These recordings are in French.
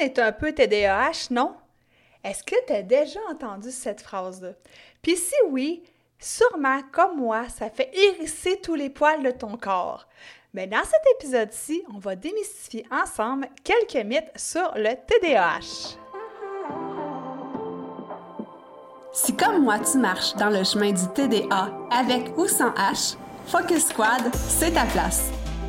est un peu TDAH, non? Est-ce que tu as déjà entendu cette phrase-là? Puis si oui, sûrement, comme moi, ça fait hérisser tous les poils de ton corps. Mais dans cet épisode-ci, on va démystifier ensemble quelques mythes sur le TDAH. Si comme moi tu marches dans le chemin du TDA avec ou sans H, Focus Squad, c'est ta place.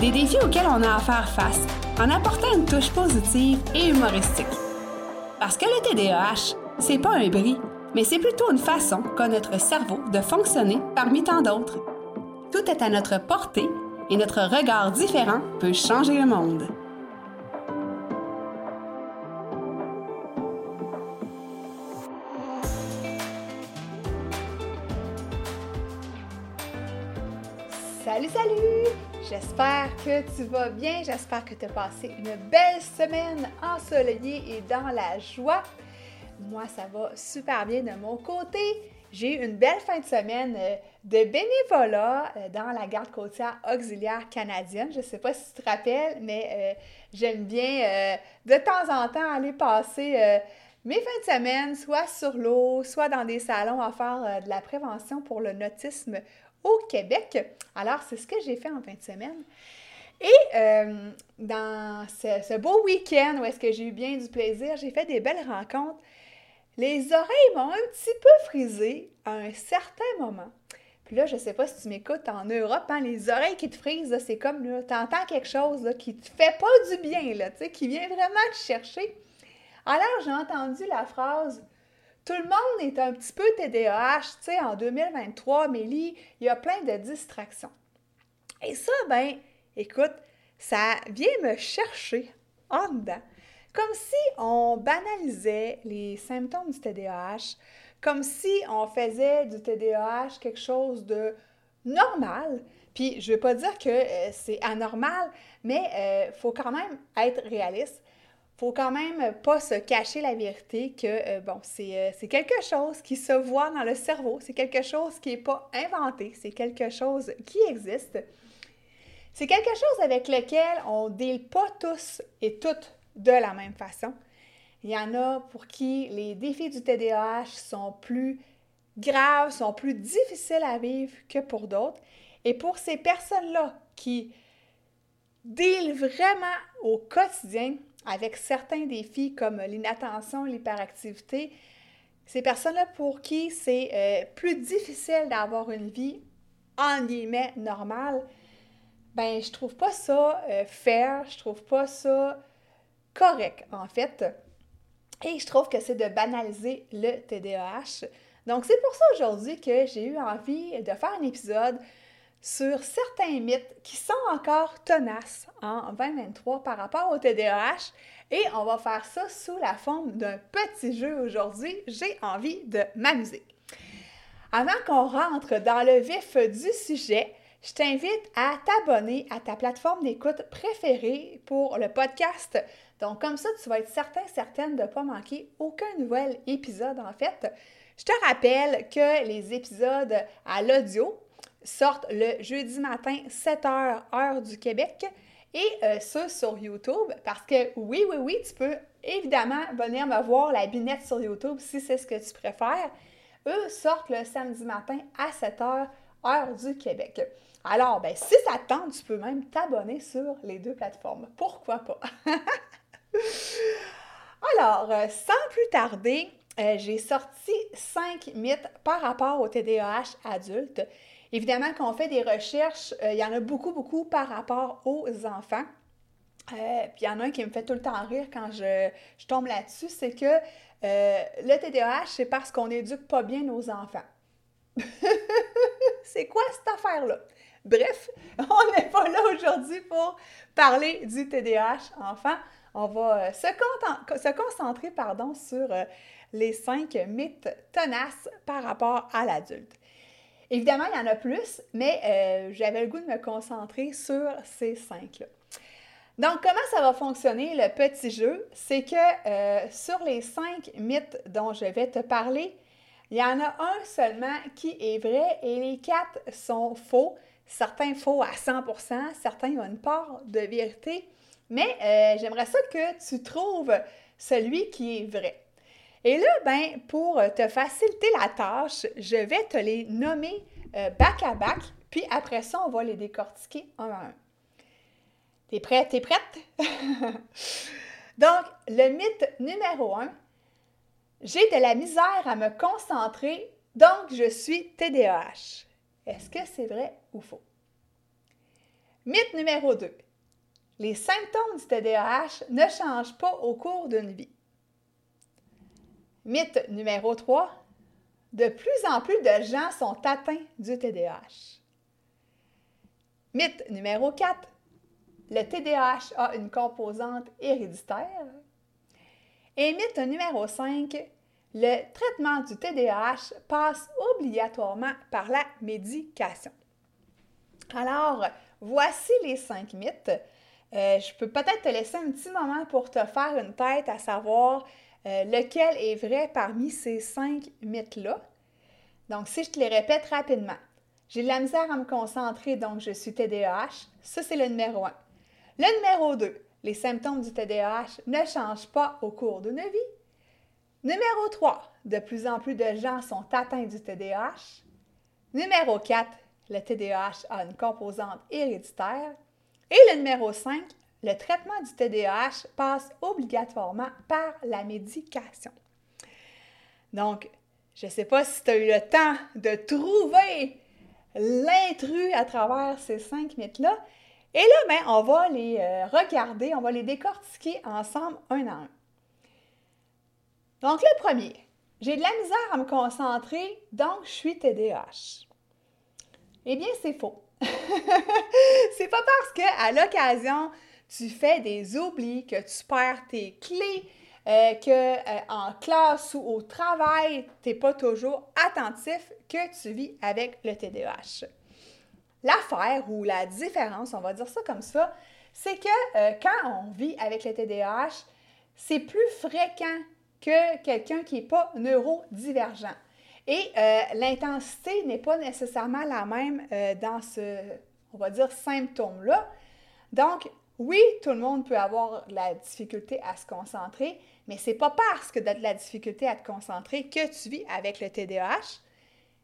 des défis auxquels on a à faire face en apportant une touche positive et humoristique. Parce que le TDAH, c'est pas un bris, mais c'est plutôt une façon qu'a notre cerveau de fonctionner parmi tant d'autres. Tout est à notre portée et notre regard différent peut changer le monde. Salut, salut! J'espère que tu vas bien, j'espère que tu as passé une belle semaine ensoleillée et dans la joie. Moi, ça va super bien de mon côté. J'ai eu une belle fin de semaine euh, de bénévolat euh, dans la garde côtière auxiliaire canadienne. Je ne sais pas si tu te rappelles, mais euh, j'aime bien de temps en temps aller passer mes fins de semaine, soit sur l'eau, soit dans des salons à faire de la prévention pour le nautisme au Québec. Alors, c'est ce que j'ai fait en fin de semaine. Et dans ce, beau week-end où est-ce que j'ai eu bien du plaisir, j'ai fait des belles rencontres les oreilles m'ont un petit peu frisé à un certain moment. Puis là, je sais pas si tu m'écoutes en Europe, hein, les oreilles qui te frisent, c'est comme, là, entends quelque chose là, qui te fait pas du bien, là, qui vient vraiment te chercher. Alors, j'ai entendu la phrase Tout le monde est un petit peu TDAH, tu sais, en 2023, Mélie, il y a plein de distractions. Et ça, ben, écoute, ça vient me chercher en dedans. Comme si on banalisait les symptômes du TDAH, comme si on faisait du TDAH quelque chose de normal. Puis je ne veux pas dire que euh, c'est anormal, mais il euh, faut quand même être réaliste. Faut quand même pas se cacher la vérité que, euh, bon, c'est quelque chose qui se voit dans le cerveau, c'est quelque chose qui n'est pas inventé, c'est quelque chose qui existe. C'est quelque chose avec lequel on ne deal pas tous et toutes de la même façon. Il y en a pour qui les défis du TDAH sont plus graves, sont plus difficiles à vivre que pour d'autres. Et pour ces personnes-là qui deal vraiment au quotidien avec certains défis comme l'inattention, l'hyperactivité, ces personnes-là pour qui c'est euh, plus difficile d'avoir une vie en guillemets normale, ben je trouve pas ça euh, fair, je trouve pas ça correct, en fait. Et je trouve que c'est de banaliser le TDAH. Donc, c'est pour ça aujourd'hui que j'ai eu envie de faire un épisode sur certains mythes qui sont encore tenaces en 2023 par rapport au TDAH. Et on va faire ça sous la forme d'un petit jeu aujourd'hui. J'ai envie de m'amuser. Avant qu'on rentre dans le vif du sujet, je t'invite à t'abonner à ta plateforme d'écoute préférée pour le podcast donc, comme ça, tu vas être certain, certaine de ne pas manquer aucun nouvel épisode, en fait. Je te rappelle que les épisodes à l'audio sortent le jeudi matin, 7h, heure du Québec, et euh, ça sur YouTube, parce que oui, oui, oui, tu peux évidemment venir me voir la binette sur YouTube si c'est ce que tu préfères. Eux sortent le samedi matin à 7h, heure du Québec. Alors, ben, si ça te tente, tu peux même t'abonner sur les deux plateformes. Pourquoi pas? Alors, euh, sans plus tarder, euh, j'ai sorti cinq mythes par rapport au TDAH adulte. Évidemment, quand on fait des recherches, euh, il y en a beaucoup, beaucoup par rapport aux enfants. puis il y en a un qui me fait tout le temps rire quand je, tombe là-dessus, c'est que le TDAH, c'est parce qu'on n'éduque pas bien nos enfants. c'est quoi cette affaire-là? Bref, on n'est pas là aujourd'hui pour parler du TDAH enfant on va se, se concentrer pardon, sur les cinq mythes tenaces par rapport à l'adulte. Évidemment, il y en a plus, mais euh, j'avais le goût de me concentrer sur ces cinq-là. Donc, comment ça va fonctionner le petit jeu? C'est que euh, sur les cinq mythes dont je vais te parler, il y en a un seulement qui est vrai et les quatre sont faux. Certains faux à 100% certains ont une part de vérité, mais euh, j'aimerais ça que tu trouves celui qui est vrai. Et là, ben, pour te faciliter la tâche, je vais te les nommer euh, back à back, puis après ça, on va les décortiquer un à un. T'es prête? T'es prête? Donc, le mythe numéro un, j'ai de la misère à me concentrer, donc je suis TDAH. Est-ce que c'est vrai ou faux? Mythe numéro 2. Les symptômes du TDAH ne changent pas au cours d'une vie. Mythe numéro 3. De plus en plus de gens sont atteints du TDAH. Mythe numéro 4. Le TDAH a une composante héréditaire. Et mythe numéro 5. Le traitement du TDAH passe obligatoirement par la médication. Alors, voici les cinq mythes. Euh, je peux peut-être te laisser un petit moment pour te faire une tête à savoir euh, lequel est vrai parmi ces cinq mythes-là? Donc, si je te les répète rapidement, j'ai de la misère à me concentrer, donc je suis TDAH. Ça, c'est le numéro un. Le numéro 2, les symptômes du TDAH ne changent pas au cours d'une vie. Numéro 3, de plus en plus de gens sont atteints du TDAH. Numéro 4, le TDAH a une composante héréditaire. Et le numéro 5, le traitement du TDAH passe obligatoirement par la médication. Donc, je ne sais pas si tu as eu le temps de trouver l'intrus à travers ces cinq mythes-là. Et là, ben, on va les euh, regarder, on va les décortiquer ensemble un à un. Donc, le premier, j'ai de la misère à me concentrer, donc je suis TDAH. Eh bien, c'est faux. c'est pas parce qu'à l'occasion tu fais des oublis, que tu perds tes clés, euh, que euh, en classe ou au travail, tu n'es pas toujours attentif que tu vis avec le TDAH. L'affaire ou la différence, on va dire ça comme ça, c'est que euh, quand on vit avec le TDAH, c'est plus fréquent que quelqu'un qui n'est pas neurodivergent. Et l'intensité n'est pas nécessairement la même dans ce, on va dire, symptôme-là. Donc, oui, tout le monde peut avoir la difficulté à se concentrer, mais c'est pas parce que tu as de la difficulté à te concentrer que tu vis avec le TDAH,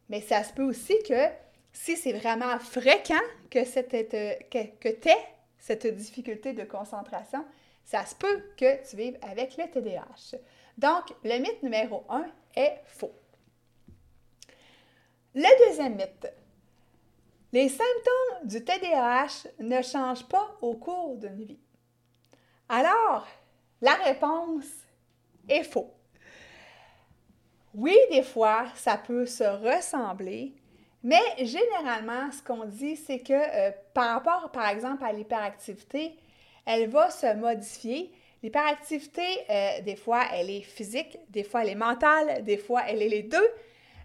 mais ça se peut aussi que si c'est vraiment fréquent que, que, tu aies cette difficulté de concentration, ça se peut que tu vives avec le TDAH. Donc, le mythe numéro un est faux. Le deuxième mythe, les symptômes du TDAH ne changent pas au cours d'une vie. Alors, la réponse est faux. Oui, des fois, ça peut se ressembler, mais généralement, ce qu'on dit, c'est que euh, par rapport, par exemple, à l'hyperactivité, elle va se modifier. L'hyperactivité, euh, des fois, elle est physique, des fois, elle est mentale, des fois, elle est les deux.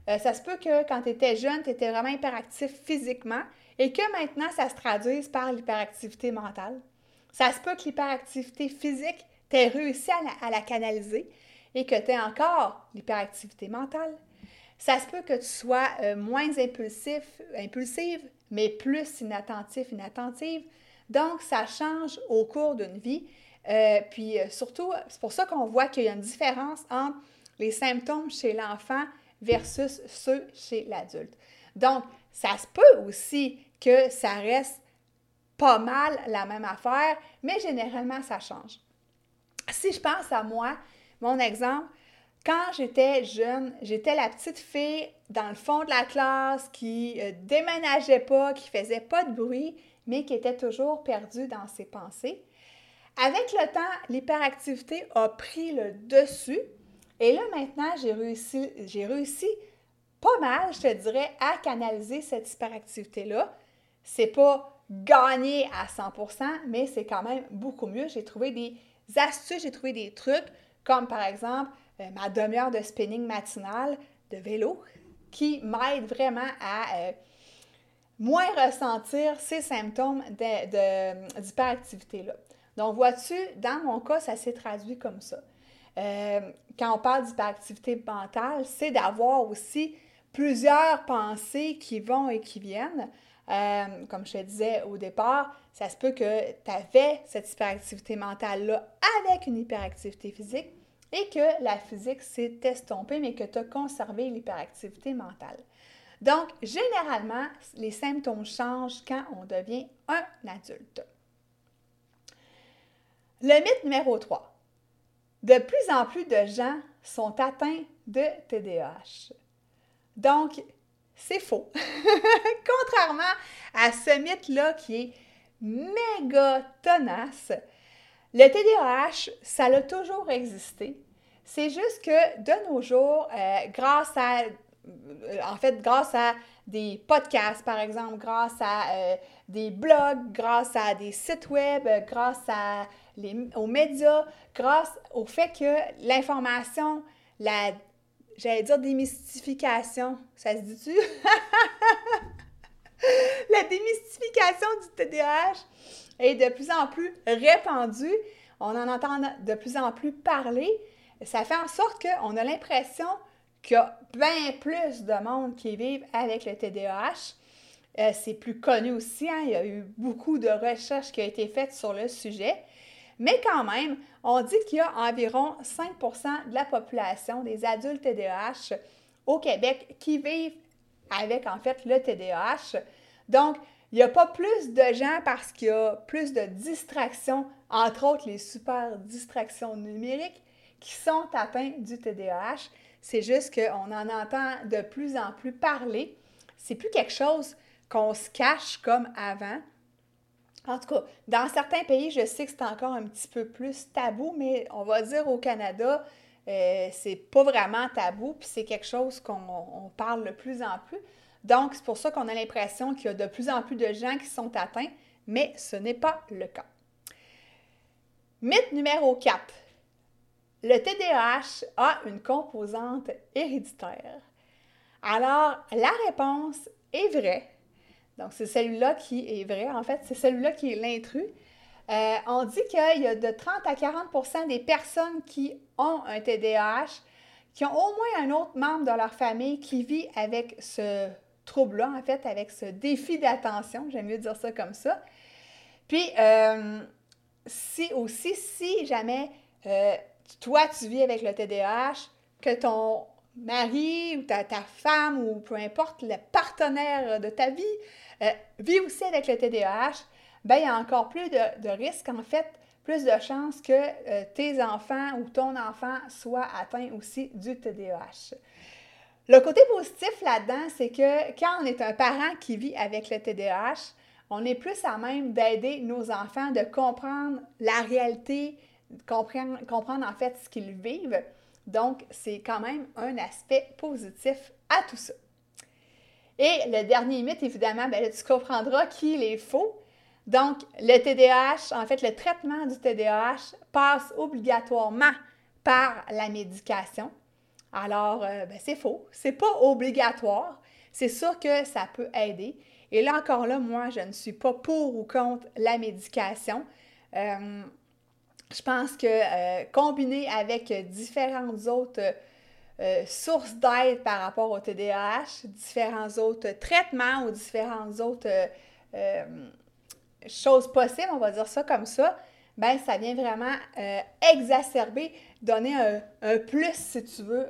Euh, ça se peut que quand tu étais jeune, tu étais vraiment hyperactif physiquement et que maintenant, ça se traduise par l'hyperactivité mentale. Ça se peut que l'hyperactivité physique, tu aies réussi à la, canaliser et que tu aies encore l'hyperactivité mentale. Ça se peut que tu sois euh, moins impulsif, impulsive, mais plus inattentif, inattentive. Donc, ça change au cours d'une vie. Euh, puis surtout, c'est pour ça qu'on voit qu'il y a une différence entre les symptômes chez l'enfant versus ceux chez l'adulte. Donc, ça se peut aussi que ça reste pas mal la même affaire, mais généralement, ça change. Si je pense à moi, mon exemple, quand j'étais jeune, j'étais la petite fille dans le fond de la classe qui euh, déménageait pas, qui faisait pas de bruit, mais qui était toujours perdue dans ses pensées. Avec le temps, l'hyperactivité a pris le dessus et là, maintenant, j'ai réussi, j'ai réussi pas mal, je te dirais, à canaliser cette hyperactivité-là. C'est pas gagné à 100%, mais c'est quand même beaucoup mieux. J'ai trouvé des astuces, j'ai trouvé des trucs, comme par exemple euh, ma demi-heure de spinning matinal de vélo, qui m'aide vraiment à euh, moins ressentir ces symptômes d'hyperactivité-là. Donc, vois-tu, dans mon cas, ça s'est traduit comme ça. Euh, quand on parle d'hyperactivité mentale, c'est d'avoir aussi plusieurs pensées qui vont et qui viennent. Euh, comme je te disais au départ, ça se peut que tu avais cette hyperactivité mentale-là avec une hyperactivité physique et que la physique s'est estompée, mais que tu as conservé l'hyperactivité mentale. Donc, généralement, les symptômes changent quand on devient un adulte. Le mythe numéro 3. De plus en plus de gens sont atteints de TDAH. Donc, c'est faux. Contrairement à ce mythe-là qui est méga tenace, le TDAH, ça a toujours existé. C'est juste que de nos jours, euh, grâce à, euh, en fait, grâce à des podcasts, par exemple, grâce à euh, des blogs, grâce à des sites web, grâce à les, aux médias, grâce au fait que l'information, la J'allais dire démystification. Ça se dit-tu? la démystification du TDAH est de plus en plus répandue. On en entend de plus en plus parler. Ça fait en sorte qu'on a l'impression qu'il y a bien plus de monde qui vivent avec le TDAH. Euh, c'est plus connu aussi. Hein. Il y a eu beaucoup de recherches qui ont été faites sur le sujet. Mais quand même, on dit qu'il y a environ 5% de la population des adultes TDAH au Québec qui vivent avec en fait le TDAH. Donc, il n'y a pas plus de gens parce qu'il y a plus de distractions, entre autres les super distractions numériques, qui sont atteints du TDAH. C'est juste qu'on en entend de plus en plus parler. C'est plus quelque chose qu'on se cache comme avant. En tout cas, dans certains pays, je sais que c'est encore un petit peu plus tabou, mais on va dire au Canada, euh, c'est pas vraiment tabou, puis c'est quelque chose qu'on parle de plus en plus. Donc, c'est pour ça qu'on a l'impression qu'il y a de plus en plus de gens qui sont atteints, mais ce n'est pas le cas. Mythe numéro 4. Le TDAH a une composante héréditaire. Alors, la réponse est vraie, donc, c'est celui-là qui est vrai. En fait, c'est celui-là qui est l'intrus. Euh, on dit qu'il y a de 30 à 40% des personnes qui ont un TDAH qui ont au moins un autre membre de leur famille qui vit avec ce trouble-là, en fait, avec ce défi d'attention. J'aime mieux dire ça comme ça. Puis, euh, si aussi, si jamais euh, toi, tu vis avec le TDAH, que ton mari ou ta, femme ou peu importe le partenaire de ta vie euh, vit aussi avec le TDAH, ben, il y a encore plus de, risques, en fait, plus de chances que euh, tes enfants ou ton enfant soit atteint aussi du TDAH. Le côté positif là-dedans, c'est que quand on est un parent qui vit avec le TDAH, on est plus à même d'aider nos enfants de comprendre la réalité, comprendre, en fait ce qu'ils vivent. Donc, c'est quand même un aspect positif à tout ça. Et le dernier mythe, évidemment, ben tu comprendras qu'il est faux. Donc, le TDAH, en fait, le traitement du TDAH passe obligatoirement par la médication. Alors, euh, ben, c'est faux. C'est pas obligatoire. C'est sûr que ça peut aider. Et là encore là, moi, je ne suis pas pour ou contre la médication. Euh, je pense que euh, combiné avec différentes autres euh, sources d'aide par rapport au TDAH, différents autres traitements ou différentes autres euh, choses possibles, on va dire ça comme ça, ben ça vient vraiment exacerber, donner un, plus, si tu veux,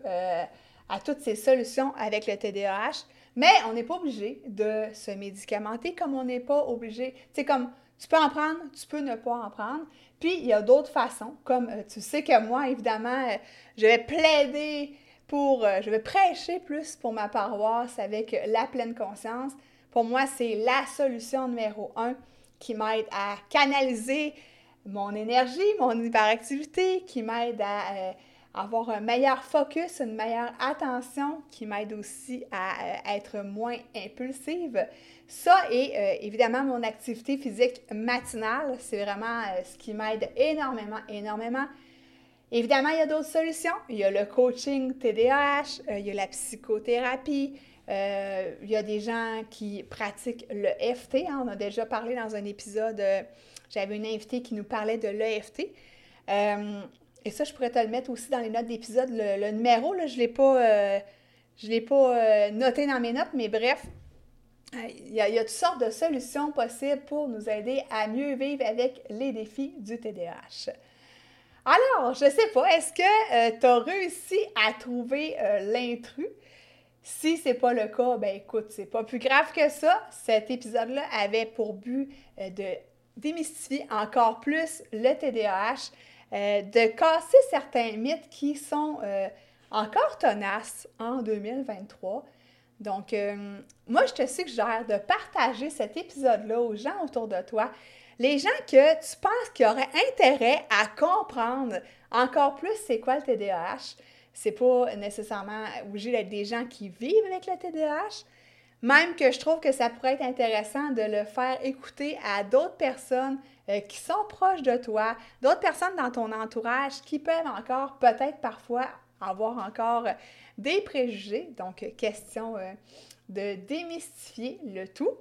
à toutes ces solutions avec le TDAH. Mais on n'est pas obligé de se médicamenter comme on n'est pas obligé. C'est comme tu peux en prendre, tu peux ne pas en prendre. Puis il y a d'autres façons, comme tu sais que moi, évidemment, je vais plaider euh, je vais prêcher plus pour ma paroisse avec la pleine conscience. Pour moi, c'est la solution numéro un qui m'aide à canaliser mon énergie, mon hyperactivité, qui m'aide à, avoir un meilleur focus, une meilleure attention qui m'aide aussi à, être moins impulsive. Ça et évidemment mon activité physique matinale, c'est vraiment ce qui m'aide énormément, énormément. Évidemment, il y a d'autres solutions. Il y a le coaching TDAH, il y a la psychothérapie, euh, il y a des gens qui pratiquent le FT. Hein. on a déjà parlé dans un épisode, euh, j'avais une invitée qui nous parlait de l'EFT. Euh, et ça, je pourrais te le mettre aussi dans les notes d'épisode. Le, numéro, je ne l'ai pas, l'ai pas noté dans mes notes, mais bref, il y, a, toutes sortes de solutions possibles pour nous aider à mieux vivre avec les défis du TDAH. Alors, je ne sais pas, est-ce que tu as réussi à trouver l'intrus? Si ce n'est pas le cas, ben écoute, c'est pas plus grave que ça. Cet épisode-là avait pour but euh, de démystifier encore plus le TDAH, euh, de casser certains mythes qui sont euh, encore tenaces en 2023. Donc, moi, je te suggère de partager cet épisode-là aux gens autour de toi, les gens que tu penses qui auraient intérêt à comprendre encore plus c'est quoi le TDAH c'est pas nécessairement obligé d'être des gens qui vivent avec le TDAH, même que je trouve que ça pourrait être intéressant de le faire écouter à d'autres personnes euh, qui sont proches de toi, d'autres personnes dans ton entourage qui peuvent encore peut-être parfois avoir encore des préjugés. Donc, question euh, de démystifier le tout.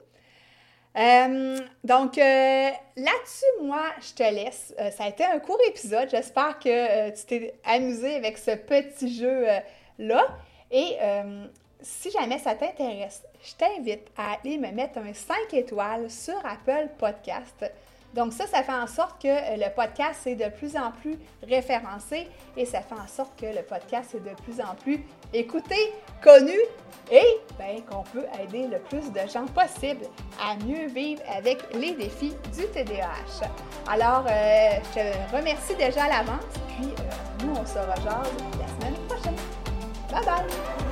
Euh, donc, euh, là-dessus, moi, je te laisse. Euh, ça a été un court épisode. J'espère que tu t'es amusé avec ce petit jeu-là. Et si jamais ça t'intéresse, je t'invite à aller me mettre un 5 étoiles sur Apple Podcast. Donc ça, ça fait en sorte que le podcast est de plus en plus référencé et ça fait en sorte que le podcast est de plus en plus écouté, connu et ben, qu'on peut aider le plus de gens possible à mieux vivre avec les défis du TDAH. Alors, euh, je te remercie déjà à l'avance, puis euh, nous, on se rejoint la semaine prochaine. Bye bye!